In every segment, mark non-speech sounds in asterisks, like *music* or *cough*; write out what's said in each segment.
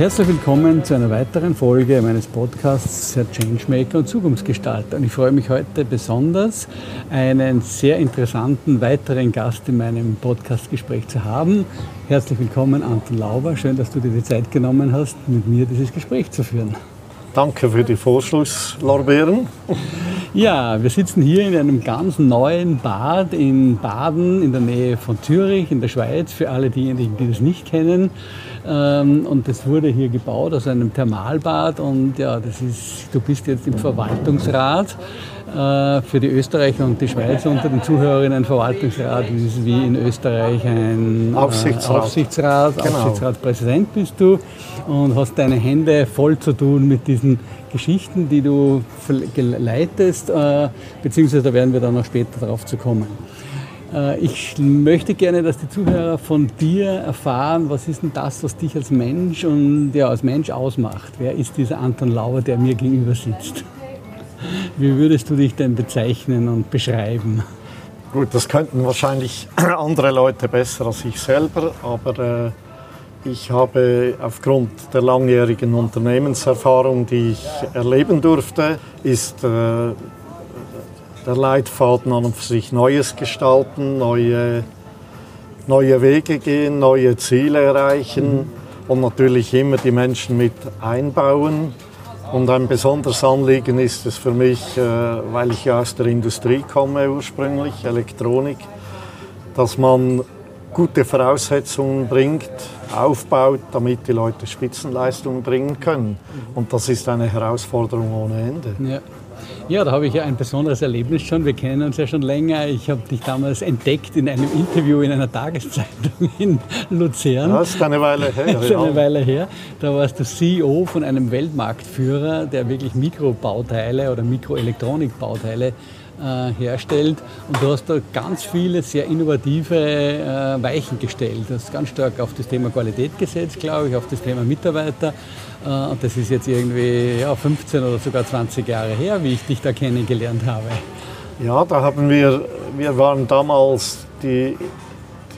Herzlich willkommen zu einer weiteren Folge meines Podcasts der Changemaker und Zukunftsgestalter. Und ich freue mich heute besonders, einen sehr interessanten weiteren Gast in meinem Podcastgespräch zu haben. Herzlich willkommen, Anton Lauber. Schön, dass du dir die Zeit genommen hast, mit mir dieses Gespräch zu führen. Danke für die Vorschlusslorbeeren. Ja, wir sitzen hier in einem ganz neuen Bad in Baden in der Nähe von Zürich in der Schweiz, für alle diejenigen, die das nicht kennen. Ähm, und das wurde hier gebaut aus einem Thermalbad und ja, das ist, du bist jetzt im Verwaltungsrat äh, für die Österreicher und die Schweizer unter den Zuhörerinnen ein Verwaltungsrat ist wie in Österreich ein äh, Aufsichtsrat. Aufsichtsrat, genau. Aufsichtsratspräsident bist du und hast deine Hände voll zu tun mit diesen Geschichten, die du leitest, äh, beziehungsweise da werden wir dann noch später darauf zu kommen. Äh, ich möchte gerne, dass die Zuhörer von dir erfahren, was ist denn das, was dich als Mensch und ja, als Mensch ausmacht? Wer ist dieser Anton Lauer, der mir gegenüber sitzt? Wie würdest du dich denn bezeichnen und beschreiben? Gut, das könnten wahrscheinlich *clears throat* andere Leute besser als ich selber, aber äh, ich habe aufgrund der langjährigen Unternehmenserfahrung, die ich erleben durfte, ist äh, der Leitfaden an und für sich Neues gestalten, neue, neue Wege gehen, neue Ziele erreichen mhm. und natürlich immer die Menschen mit einbauen. Und ein besonderes Anliegen ist es für mich, äh, weil ich ja aus der Industrie komme ursprünglich, Elektronik, dass man gute Voraussetzungen bringt, aufbaut, damit die Leute Spitzenleistungen bringen können. Und das ist eine Herausforderung ohne Ende. Ja. Ja, da habe ich ja ein besonderes Erlebnis schon. Wir kennen uns ja schon länger. Ich habe dich damals entdeckt in einem Interview in einer Tageszeitung *laughs* in Luzern. Das ist eine Weile her. Das ist eine Weile her. Da warst du CEO von einem Weltmarktführer, der wirklich Mikrobauteile oder Mikroelektronikbauteile äh, herstellt. Und du hast da ganz viele sehr innovative äh, Weichen gestellt. Du hast ganz stark auf das Thema Qualität gesetzt, glaube ich, auf das Thema Mitarbeiter. Äh, und das ist jetzt irgendwie ja, 15 oder sogar 20 Jahre her, wie ich dich da kennengelernt habe. Ja, da haben wir, wir waren damals, die,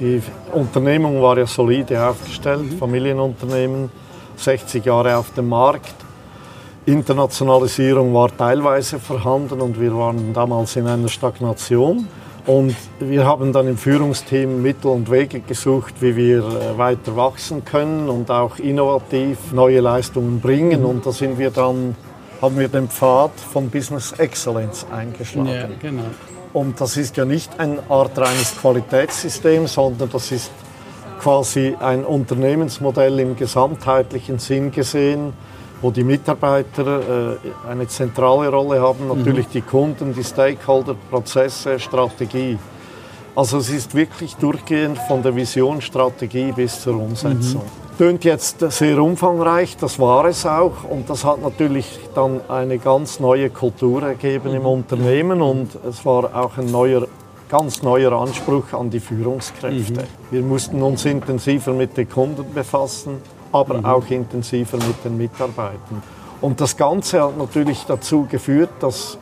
die Unternehmung war ja solide aufgestellt, mhm. Familienunternehmen, 60 Jahre auf dem Markt. Internationalisierung war teilweise vorhanden und wir waren damals in einer Stagnation. Und wir haben dann im Führungsteam Mittel und Wege gesucht, wie wir äh, weiter wachsen können und auch innovativ neue Leistungen bringen. Und da sind wir dann, haben wir den Pfad von Business Excellence eingeschlagen. Ja, genau. Und das ist ja nicht eine Art reines Qualitätssystem, sondern das ist quasi ein Unternehmensmodell im gesamtheitlichen Sinn gesehen wo die Mitarbeiter äh, eine zentrale Rolle haben, natürlich mhm. die Kunden, die Stakeholder, Prozesse, Strategie. Also es ist wirklich durchgehend von der Vision, Strategie bis zur Umsetzung. Mhm. Tönt jetzt sehr umfangreich, das war es auch und das hat natürlich dann eine ganz neue Kultur ergeben mhm. im Unternehmen und es war auch ein neuer ganz neuer Anspruch an die Führungskräfte. Mhm. Wir mussten uns intensiver mit den Kunden befassen aber mhm. auch intensiver mit den Mitarbeitern. Und das Ganze hat natürlich dazu geführt, dass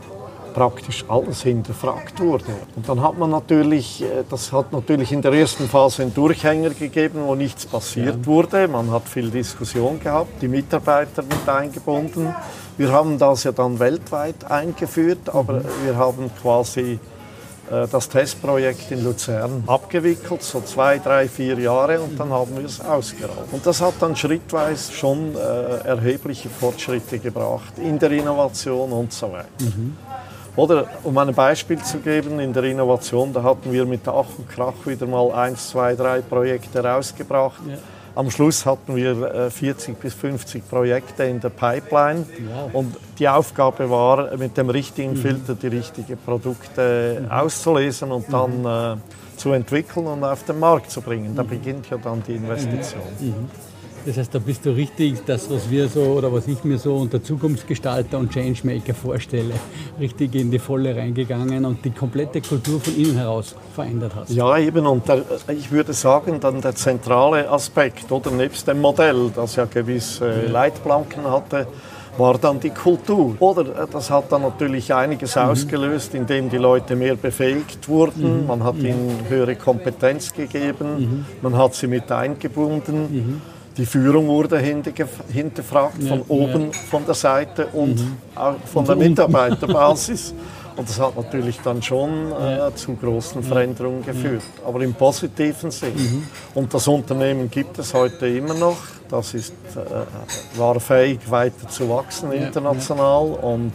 praktisch alles hinterfragt wurde. Und dann hat man natürlich, äh, das hat natürlich in der ersten Phase einen Durchhänger gegeben, wo nichts passiert ja. wurde. Man hat viel Diskussion gehabt, die Mitarbeiter mit eingebunden. Wir haben das ja dann weltweit eingeführt, aber mhm. wir haben quasi das Testprojekt in Luzern abgewickelt, so zwei, drei, vier Jahre und dann haben wir es ausgerollt. Und das hat dann schrittweise schon äh, erhebliche Fortschritte gebracht in der Innovation und so weiter. Mhm. Oder um ein Beispiel zu geben, in der Innovation, da hatten wir mit Ach und Krach wieder mal eins, zwei, drei Projekte rausgebracht. Ja am Schluss hatten wir 40 äh, bis 50 Projekte in der Pipeline wow. und die Aufgabe war, mit dem richtigen mhm. Filter die richtigen Produkte mhm. auszulesen und dann mhm. äh, zu entwickeln und auf den Markt zu bringen. Da mhm. beginnt ja dann die Investition. Mhm. Das heißt, da bist du richtig das, was wir so oder was ich mir so unter Zukunftsgestalter und Changemaker vorstelle, richtig in die Volle reingegangen und die komplette Kultur von innen heraus verändert hast. Ja, eben. Und der, ich würde sagen, dann der zentrale Aspekt, oder nebst dem Modell, das ja gewisse Leitplanken hatte, war dann die Kultur. Oder äh, das hat dann natürlich einiges mhm. ausgelöst, indem die Leute mehr befähigt wurden. Mhm. Man hat ihnen höhere Kompetenz gegeben, mhm. man hat sie mit eingebunden. Die Führung wurde hinterfragt, von oben, von der Seite und mhm. auch von der Mitarbeiterbasis. Und das hat natürlich dann schon äh, zu großen Veränderungen geführt, aber im positiven Sinn. Mhm. Und das Unternehmen gibt es heute immer noch. Das ist, äh, war fähig, weiter zu wachsen international. Ja, ja. Und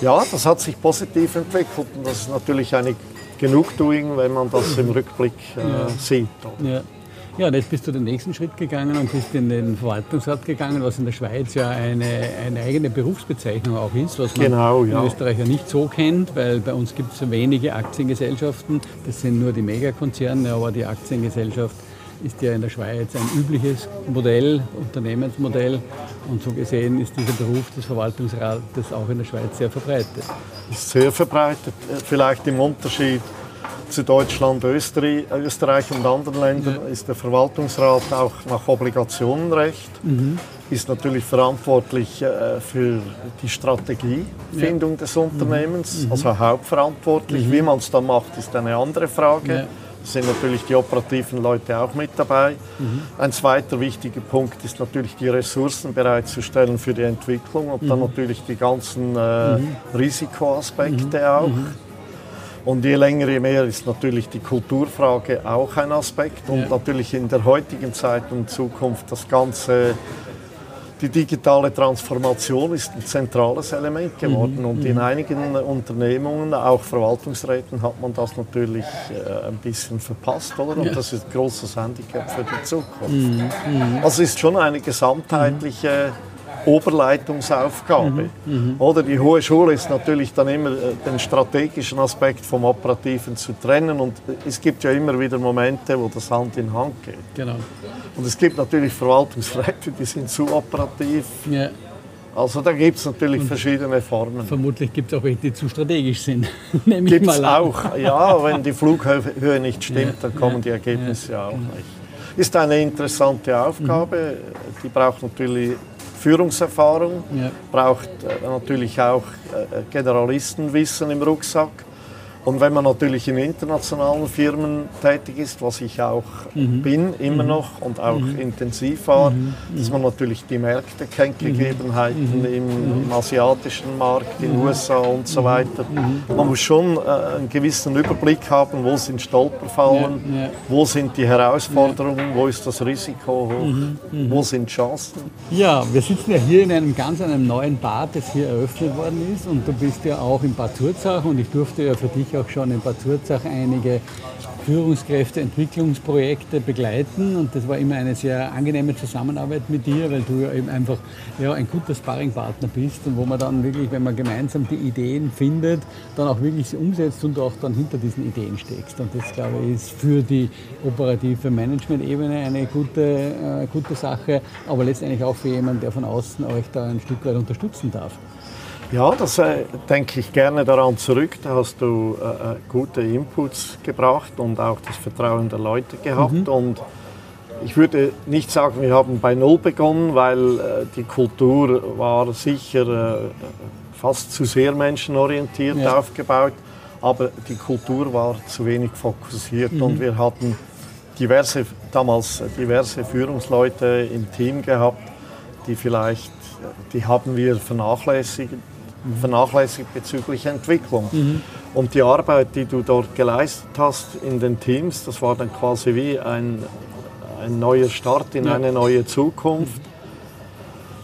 ja, das hat sich positiv entwickelt. Und das ist natürlich eine Genugtuung, wenn man das im Rückblick äh, sieht. Ja. Ja, und jetzt bist du den nächsten Schritt gegangen und bist in den Verwaltungsrat gegangen, was in der Schweiz ja eine, eine eigene Berufsbezeichnung auch ist, was man genau, ja. in Österreich ja nicht so kennt, weil bei uns gibt es wenige Aktiengesellschaften, das sind nur die Megakonzerne, aber die Aktiengesellschaft ist ja in der Schweiz ein übliches Modell, Unternehmensmodell. Und so gesehen ist dieser Beruf des Verwaltungsrates auch in der Schweiz sehr verbreitet. Ist sehr verbreitet, vielleicht im Unterschied zu Deutschland, Österreich, Österreich und anderen Ländern ja. ist der Verwaltungsrat auch nach Obligationenrecht, mhm. ist natürlich verantwortlich äh, für die Strategiefindung ja. des Unternehmens, mhm. also hauptverantwortlich. Mhm. Wie man es dann macht, ist eine andere Frage. Ja. Da sind natürlich die operativen Leute auch mit dabei. Mhm. Ein zweiter wichtiger Punkt ist natürlich die Ressourcen bereitzustellen für die Entwicklung und dann mhm. natürlich die ganzen äh, mhm. Risikoaspekte auch. Und je länger, je mehr ist natürlich die Kulturfrage auch ein Aspekt. Und ja. natürlich in der heutigen Zeit und Zukunft das Ganze, die digitale Transformation ist ein zentrales Element geworden. Mhm. Und in mhm. einigen Unternehmungen, auch Verwaltungsräten, hat man das natürlich äh, ein bisschen verpasst. Oder? Und ja. das ist ein großes Handicap für die Zukunft. Mhm. mhm. Also es ist schon eine gesamtheitliche Oberleitungsaufgabe. Mhm, mhm. Oder die hohe Schule ist natürlich dann immer äh, den strategischen Aspekt vom Operativen zu trennen und es gibt ja immer wieder Momente, wo das Hand in Hand geht. Genau. Und es gibt natürlich Verwaltungsräte, die sind zu operativ. Ja. Also da gibt es natürlich und verschiedene Formen. Vermutlich gibt es auch welche, die zu strategisch sind. *laughs* Gibt es auch, ja. Wenn die Flughöhe nicht stimmt, ja, dann kommen ja, die Ergebnisse ja, auch nicht. Ist eine interessante Aufgabe. Mhm. Die braucht natürlich Führungserfahrung, ja. braucht äh, natürlich auch äh, Generalistenwissen im Rucksack. Und wenn man natürlich in internationalen Firmen tätig ist, was ich auch mhm. bin, immer mhm. noch und auch mhm. intensiv war, mhm. dass man natürlich die Märkte kennt, mhm. Gegebenheiten mhm. im, im, asiatischen Markt, in den USA und so weiter. Man muss schon äh, einen gewissen Überblick haben, wo sind Stolperfallen, ja, ja. wo sind die Herausforderungen, wo ist das Risiko hoch, wo sind Chancen. Ja, wir sitzen ja hier in einem ganz einem neuen Bad, das hier eröffnet worden ist und du bist ja auch in Bad Zurzach und ich durfte ja für dich auch schon in Bad Zurzach einige Führungskräfteentwicklungsprojekte begleiten und das war immer eine sehr angenehme Zusammenarbeit mit dir, weil du ja eben einfach ja, ein guter Sparringpartner bist und wo man dann wirklich, wenn man gemeinsam die Ideen findet, dann auch wirklich sie umsetzt und auch dann hinter diesen Ideen steckst. Und das, glaube ich, ist für die operative Management-Ebene eine gute, äh, gute Sache, aber letztendlich auch für jemanden, der von außen euch da ein Stück weit unterstützen darf. Ja, das äh, denke ich gerne daran zurück. Da hast du äh, äh, gute Inputs gebracht und auch das Vertrauen der Leute gehabt. Mhm. Und ich würde nicht sagen, wir haben bei Null begonnen, weil äh, die Kultur war sicher äh, fast zu sehr menschenorientiert ja. aufgebaut. Aber die Kultur war zu wenig fokussiert mhm. und wir hatten diverse, damals diverse Führungsleute im Team gehabt, die vielleicht, die haben wir vernachlässigt vernachlässigt bezüglich Entwicklung. Mhm. Und die Arbeit, die du dort geleistet hast in den Teams, das war dann quasi wie ein, ein neuer Start in ja. eine neue Zukunft.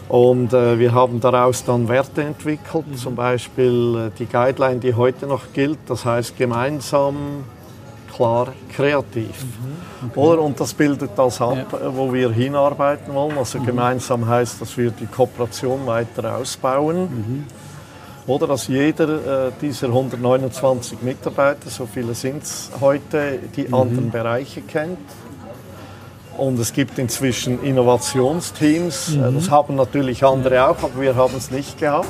Und äh, wir haben daraus dann Werte entwickelt, mhm. zum Beispiel äh, die Guideline, die heute noch gilt, das heißt gemeinsam, klar, kreativ. Mhm. Okay. Oder? Und das bildet das ab, ja. Äh, wo wir hinarbeiten wollen. Also mhm. gemeinsam heißt, dass wir die Kooperation weiter ausbauen. Oder dass jeder äh, dieser 129 Mitarbeiter, so viele sind es heute, die mhm. anderen Bereiche kennt. Und es gibt inzwischen Innovationsteams. Mhm. Das haben natürlich andere auch, aber wir haben es nicht gehabt.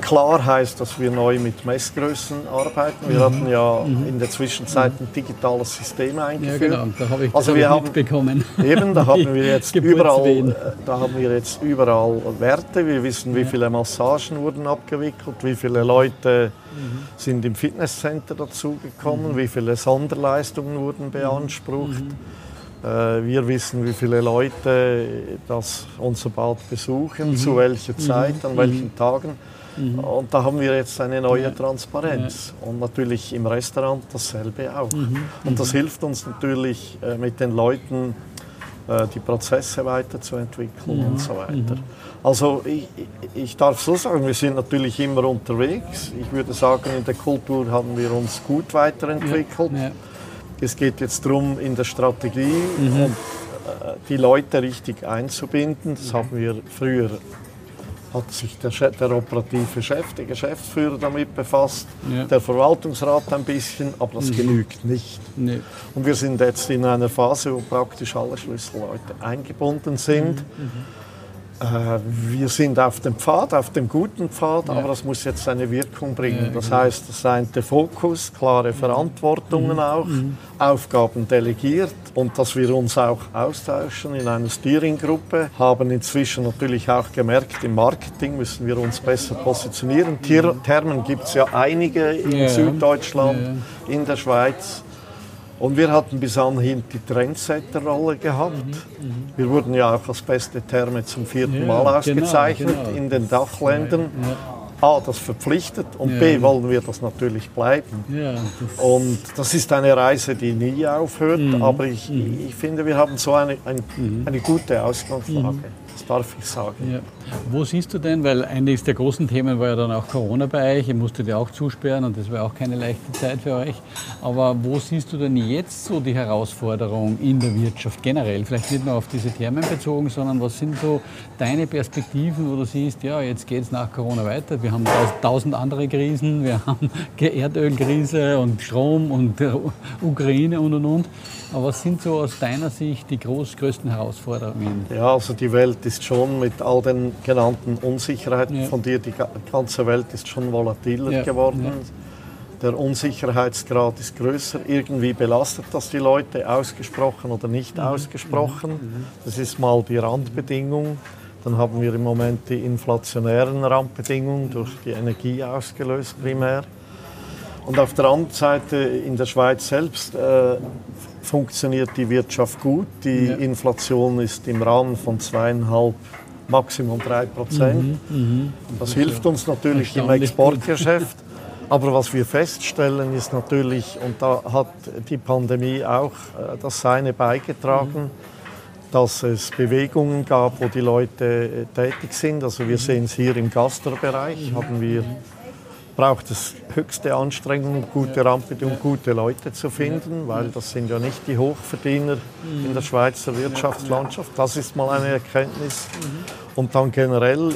Klar heißt, dass wir neu mit Messgrößen arbeiten. Wir mhm. hatten ja mhm. in der Zwischenzeit ein digitales System eingeführt. Ja, genau, da habe ich also wir haben, mitbekommen. Eben, da *laughs* haben wir jetzt überall, äh, da haben wir jetzt überall Werte. Wir wissen, wie viele Massagen wurden abgewickelt, wie viele Leute mhm. sind im Fitnesscenter dazugekommen, mhm. wie viele Sonderleistungen wurden beansprucht. Mhm. Äh, wir wissen, wie viele Leute das unser Bad besuchen, zu welcher Zeit, an welchen Tagen. Mhm. Und da haben wir jetzt eine neue ja. Transparenz. Ja. Und natürlich im Restaurant dasselbe auch. Mhm. Und das mhm. hilft uns natürlich äh, mit den Leuten, äh, die Prozesse weiterzuentwickeln und so weiter. Mhm. Also ich, ich darf so sagen, wir sind natürlich immer unterwegs. Ich würde sagen, in der Kultur haben wir uns gut weiterentwickelt. Ja. Es geht jetzt darum, in der Strategie mhm. und, äh, die Leute richtig einzubinden. Das haben wir früher hat sich der, der, operative Chef, der Geschäftsführer damit befasst, ja. der Verwaltungsrat ein bisschen, aber das mhm. genügt nicht. Nee. Und wir sind jetzt in einer Phase, wo praktisch alle Schlüsselleute eingebunden sind. Mhm. Mhm. Äh, wir sind auf dem Pfad, auf dem guten Pfad, ja. aber das muss jetzt seine Wirkung bringen. Ja, das genau. heißt, das ist der Fokus, klare Verantwortungen mhm. auch, mhm. Aufgaben delegiert und dass wir uns auch austauschen in einer Steering-Gruppe. Haben inzwischen natürlich auch gemerkt, im Marketing müssen wir uns besser positionieren. Mhm. Thermen gibt es ja einige in ja. Süddeutschland, in der Schweiz. Und wir hatten bis anhin die Trendsetter-Rolle gehabt. Mhm, mhm, wir wurden ja auch als beste Therme zum vierten ja, Mal genau, ausgezeichnet genau, genau. in den Dachländern. Ja. A, das verpflichtet und ja. B, wollen wir das natürlich bleiben. Das und das ist eine Reise, die nie aufhört, mhm. aber ich, mhm. ich finde, wir haben so eine, ein, mhm. eine gute Ausgangslage. Mhm darf ich sagen. Wo siehst du denn, weil eines der großen Themen war ja dann auch Corona bei euch, ihr musstet ja auch zusperren und das war auch keine leichte Zeit für euch. Aber wo siehst du denn jetzt so die Herausforderung in der Wirtschaft generell? Vielleicht nicht nur auf diese Themen bezogen, sondern was sind so deine Perspektiven, wo du siehst, ja, jetzt geht es nach Corona weiter. Wir haben tausend andere Krisen, wir *laughs* haben Erdölkrise und Strom und Ukraine und und und. Aber was sind so aus deiner Sicht die groß, größten Herausforderungen? Ja, also die Welt ist schon mit all den genannten Unsicherheiten ja. von dir, die ganze Welt ist schon volatiler ja. geworden. Ja. Der Unsicherheitsgrad ist größer. Irgendwie belastet das die Leute, ausgesprochen oder nicht mhm. ausgesprochen. Mhm. Das ist mal die Randbedingung. Dann haben wir im Moment die inflationären Randbedingungen durch die Energie ausgelöst primär. Und auf der anderen Seite in der Schweiz selbst äh, funktioniert die Wirtschaft gut. Die. Inflation ist im Rahmen von zweieinhalb, Maximum drei Prozent. Mhm, mhm. Das hilft uns natürlich im Exportgeschäft. *laughs* Aber was wir feststellen ist natürlich, und da hat die Pandemie auch äh, das Seine beigetragen, mhm. dass es Bewegungen gab, wo die Leute äh, tätig sind. Also wir mhm. sehen es hier im Gastrobereich, haben wir braucht es höchste Anstrengungen, gute Rahmenbedingungen, gute Leute zu finden, weil das sind ja nicht die Hochverdiener in der Schweizer Wirtschaftslandschaft. Das ist mal eine Erkenntnis. Und dann generell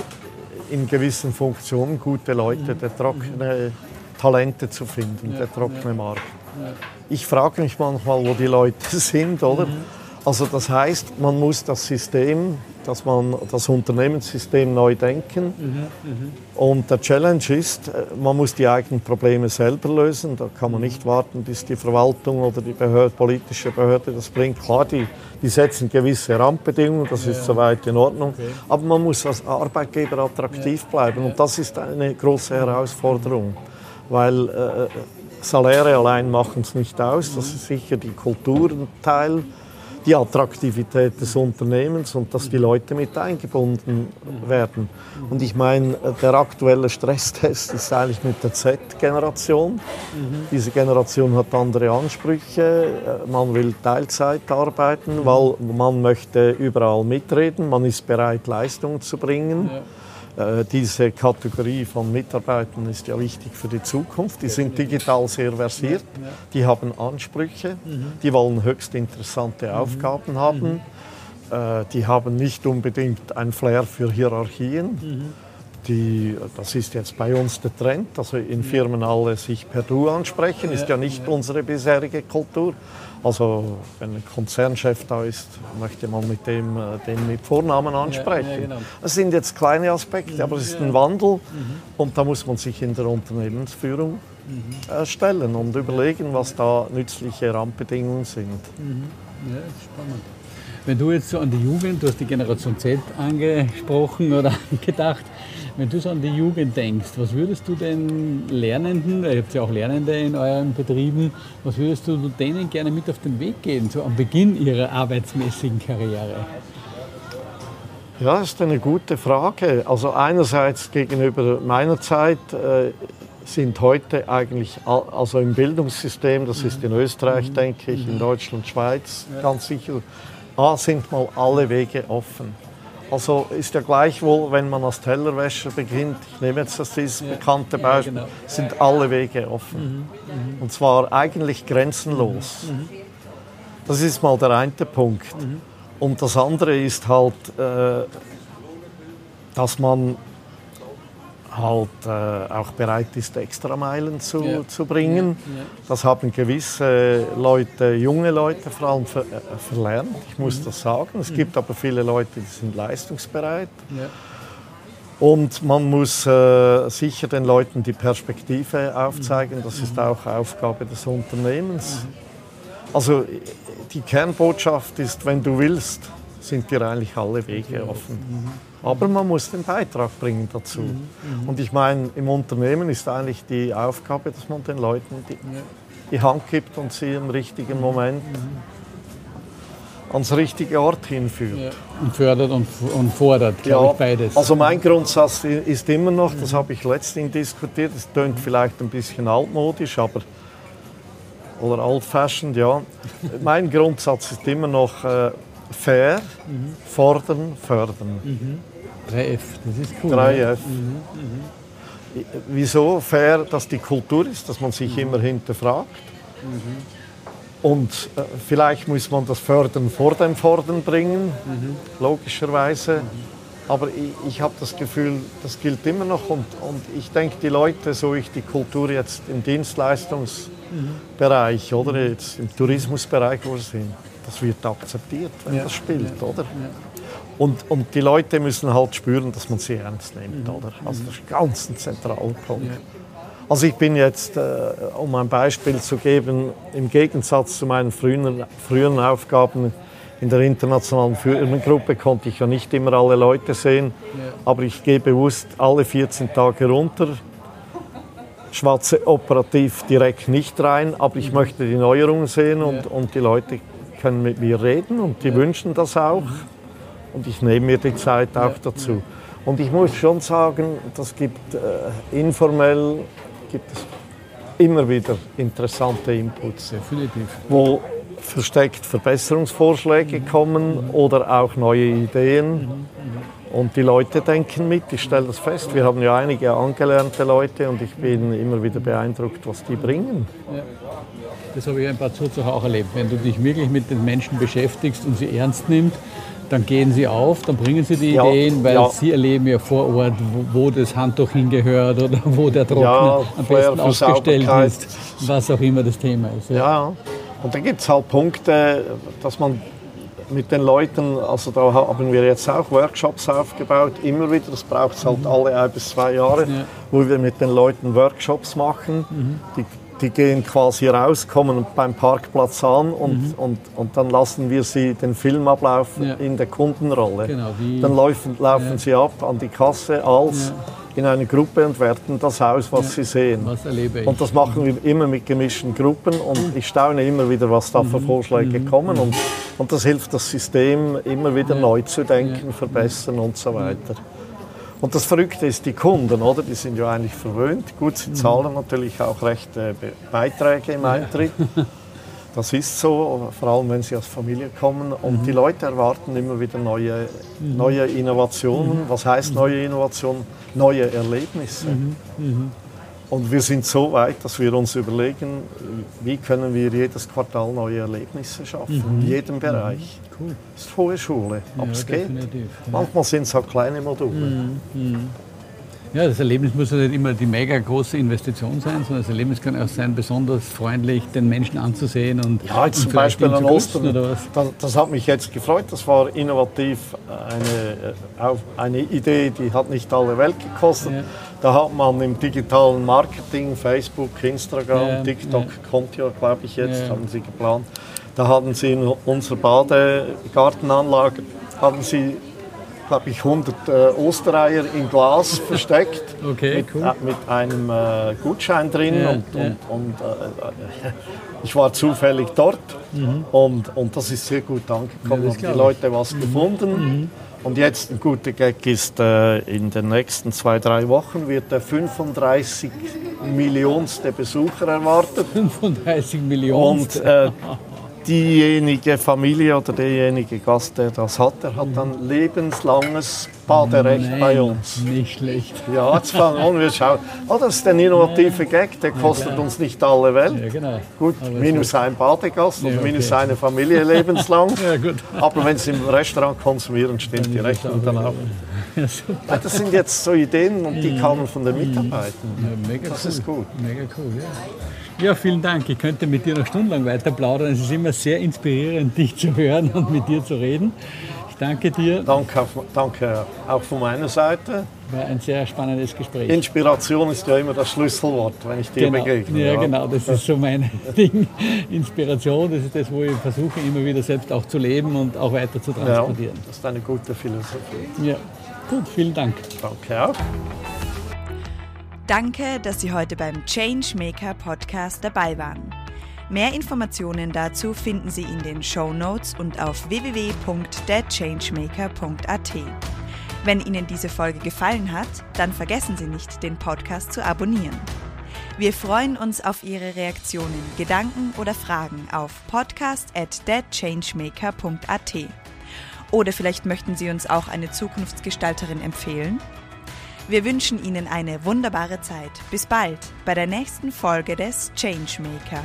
in gewissen Funktionen gute Leute, der trockene Talente zu finden, der trockene Markt. Ich frage mich manchmal, wo die Leute *laughs* sind, oder? Also das heißt, man muss das System, dass man das Unternehmenssystem neu denken. Mhm, mhm, Und der Challenge ist, äh, man muss die eigenen Probleme selber lösen. Da kann man nicht warten, bis die Verwaltung oder die Behörde, politische Behörde das bringt. Klar, die, die setzen gewisse Randbedingungen, das ja. ist soweit in Ordnung. Okay. Aber man muss als Arbeitgeber attraktiv ja. bleiben. Und das ist eine große Herausforderung, weil äh, Saläre allein machen es nicht aus. Das ist sicher die Kulturenteil die Attraktivität des Unternehmens und dass die Leute mit eingebunden werden. Und ich meine, der aktuelle Stresstest ist eigentlich mit der Z-Generation. Diese Generation hat andere Ansprüche. Man will Teilzeit arbeiten, weil man möchte überall mitreden. Man ist bereit, Leistungen zu bringen. Ja. Äh, diese Kategorie von Mitarbeitern ist ja wichtig für die Zukunft. Die sind digital sehr versiert, die haben Ansprüche, mhm. die wollen höchst interessante mhm. Aufgaben haben, mhm. äh, die haben nicht unbedingt ein Flair für Hierarchien. Die, das ist jetzt bei uns der Trend, also in Firmen alle sich per Du ansprechen, ist ja nicht unsere bisherige Kultur. Also wenn ein Konzernchef da ist, möchte man mit dem äh, den mit Vornamen ansprechen. Ja, ja, genau. Das sind jetzt kleine Aspekte, aber es ist ein Wandel mhm. und da muss man sich in der Unternehmensführung mhm. stellen und überlegen, was da nützliche Randbedingungen sind. Mhm. Ja, spannend. Wenn du jetzt so an die Jugend, du hast die Generation Z angesprochen oder *laughs* gedacht, wenn du so an die Jugend denkst, was würdest du den Lernenden, ihr habt ja auch Lernende in euren Betrieben, was würdest du denen gerne mit auf den Weg geben, so am Beginn ihrer arbeitsmäßigen Karriere? Ja, das ist eine gute Frage. Also einerseits gegenüber meiner Zeit äh, sind heute eigentlich, also im Bildungssystem, das ist in Österreich, mhm. denke ich, in mhm. Deutschland, Schweiz, ganz sicher, A, sind mal alle Wege offen. Also ist ja gleichwohl, wenn man als Tellerwäscher beginnt, ich nehme jetzt das dieses bekannte Beispiel, ja, genau. sind alle Wege offen. Mhm. Mhm. Und zwar eigentlich grenzenlos. Mhm. Das ist mal der eine Punkt. Mhm. Und das andere ist halt, äh, dass man halt äh, auch bereit ist, extra Meilen zu, ja. zu bringen. Ja, ja. Das haben gewisse Leute, junge Leute vor allem ver, äh, verlernt. Ich muss mhm. das sagen. Es mhm. gibt aber viele Leute, die sind leistungsbereit. Und man muss äh, sicher den Leuten die Perspektive aufzeigen. Das ist mhm. auch Aufgabe des Unternehmens. Mhm. Also die Kernbotschaft ist, wenn du willst, sind dir eigentlich alle Wege offen. Mhm. Aber man muss den Beitrag bringen dazu. Mhm. Mhm. Und ich meine, im Unternehmen ist eigentlich die Aufgabe, dass man den Leuten die, die Hand gibt und sie im richtigen Moment ans richtige Ort hinführt. Ja. Und fördert und, und fordert, glaube ja, ich, beides. Also mein Grundsatz ist immer noch, das habe ich letztens diskutiert, das klingt vielleicht ein bisschen altmodisch, aber oder old-fashioned, ja. *laughs* mein Grundsatz ist immer noch äh, fair, mhm. fordern, fördern. Mhm. 3F, das ist cool. 3F. Mhm. Mhm. Wieso fair, dass die Kultur ist, dass man sich mhm. immer hinterfragt. Mhm. Und äh, vielleicht muss man das Fördern vor dem Fordern bringen, mhm. logischerweise. Aber ich, ich habe das Gefühl, das gilt immer noch. Und, und ich denke, die Leute, so ich die Kultur jetzt im Dienstleistungsbereich oder jetzt im Tourismusbereich, wo sie sind, das wird akzeptiert, wenn ja. das spielt, oder? Ja. Und, und die Leute müssen halt spüren, dass man sie ernst nimmt, mhm. oder? Also das ist ganz ein zentraler Punkt. Ja. Also ich bin jetzt, äh, um ein Beispiel zu geben, im Gegensatz zu meinen früheren, früheren Aufgaben in der internationalen Firmengruppe konnte ich ja nicht immer alle Leute sehen, ja. aber ich gehe bewusst alle 14 Tage runter, schwatze operativ direkt nicht rein, aber ich mhm. möchte die Neuerungen sehen und, ja. und die Leute können mit mir reden und die ja. wünschen das auch. Und ich nehme mir die Zeit auch dazu. Und ich muss schon sagen, das gibt äh, informell gibt es immer wieder interessante Inputs, Definitiv. wo versteckt Verbesserungsvorschläge mhm. kommen mhm. oder auch neue Ideen. Mhm. Und die Leute denken mit, ich stelle das fest. Wir haben ja einige angelernte Leute und ich bin immer wieder beeindruckt, was die bringen. Ja. Das habe ich ein paar Zuzuhörer auch erlebt. Wenn du dich wirklich mit den Menschen beschäftigst und sie ernst nimmst, dann gehen sie auf, dann bringen sie die ja, Ideen, weil ja. sie erleben ja vor Ort, wo, wo, das Handtuch hingehört oder *laughs* wo der Trockner ja, am besten aufgestellt ist, was auch immer das Thema ist. Ja, und da gibt es halt Punkte, dass man mit den Leuten, also da haben wir jetzt auch Workshops aufgebaut, immer wieder, das braucht es halt mhm. alle ein bis zwei Jahre, wo wir mit den Leuten Workshops machen, mhm. die die gehen quasi raus, kommen beim Parkplatz an und, mhm. und, und dann lassen wir sie den Film ablaufen ja. in der Kundenrolle. Genau, dann laufen, laufen ja. sie ab an die Kasse als ja. in eine Gruppe und werten das aus, was sie sehen. Was. Und das machen wir immer mit gemischten Gruppen und ich staune immer wieder, was da für mhm. Vorschläge mhm. kommen und, und das hilft das System immer wieder neu zu denken, verbessern und so weiter. Und das Verrückte ist, die Kunden, oder? Die sind ja eigentlich verwöhnt. Gut, sie zahlen natürlich auch recht äh, Beiträge im Eintritt. *laughs* Das ist so, vor allem wenn sie aus Familie kommen. Und mhm. die Leute erwarten immer wieder neue, mhm. neue Innovationen. Mhm. Was heißt neue Innovationen? Neue Erlebnisse. Mhm. mhm. Und wir sind so weit, dass wir uns überlegen, wie können wir jedes Quartal neue Erlebnisse schaffen, mhm. in jedem Bereich. Mhm. Cool. Das ist hohe Schule, aber ja, es geht. Ja. Manchmal sind es auch kleine Module. Mhm. Ja, das Erlebnis muss ja nicht immer die mega große Investition sein, sondern das Erlebnis kann auch sein, besonders freundlich den Menschen anzusehen und ja, jetzt und zum Beispiel an Ostern. Oder was. Das, das, hat mich jetzt gefreut. Das war innovativ, eine, äh, eine Idee, die hat nicht alle Welt gekostet. Ja. Da hat man im digitalen Marketing, Facebook, Instagram, ja, TikTok, ja. kommt ja, glaube ich, jetzt, haben sie geplant. Da haben sie in unserer Badegartenanlage haben sie glaube ich, 100 äh, Ostereier in Glas *laughs* versteckt. Okay, mit, cool. äh, mit einem äh, Gutschein drin. Ja, und, ja. und, und äh, ich war zufällig dort Mhm. und, und das ist sehr gut angekommen. Ja, haben die Leute was gefunden. Mhm. Und jetzt ein guter Gag ist, äh, in den nächsten zwei, drei Wochen wird der 35 Millionste Besucher erwartet. *laughs* 35 Millionen. Und äh, *laughs* diejenige Familie oder derjenige Gast, der das hat, der hat dann lebenslanges Baderecht Nein, bei uns. Nicht schlecht. Ja, jetzt fangen wir an, wir schauen. Oh, das ist ein innovativer Gag, der kostet uns nicht alle Welt. Ja, genau. Gut, minus ein Badegast und Ja, minus eine Familie lebenslang. *laughs* Ja, gut. Aber wenn Sie im Restaurant konsumieren, stimmt die Rechnung dann auch. *laughs* Ja. Ja, Das sind jetzt so Ideen und die kamen von den Mitarbeitern. Ja, mega Das cool. ist gut. Mega cool, ja. Ja, vielen Dank. Ich könnte mit dir noch stundenlang weiter plaudern. Es ist immer sehr inspirierend, *laughs* dich zu hören und mit dir zu reden. Ich danke dir. Danke, danke auch von meiner Seite. War ein sehr spannendes Gespräch. Inspiration ist ja immer das Schlüsselwort, wenn ich dir Genau, begegne. ja, genau, das ist so mein *laughs* Ding. Inspiration, das ist das, wo ich versuche, immer wieder selbst auch zu leben und auch weiter zu Ja, transportieren. das ist eine gute Philosophie. Ja, gut, vielen Dank. Danke auch. Danke, dass Sie heute beim Changemaker Podcast dabei waren. Mehr Informationen dazu finden Sie in den Show Notes und auf www.thechangemaker.at. Wenn Ihnen diese Folge gefallen hat, dann vergessen Sie nicht, den Podcast zu abonnieren. Wir freuen uns auf Ihre Reaktionen, Gedanken oder Fragen auf podcast@thechangemaker.at. Oder vielleicht möchten Sie uns auch eine Zukunftsgestalterin empfehlen? Wir wünschen Ihnen eine wunderbare Zeit. Bis bald bei der nächsten Folge des Changemaker.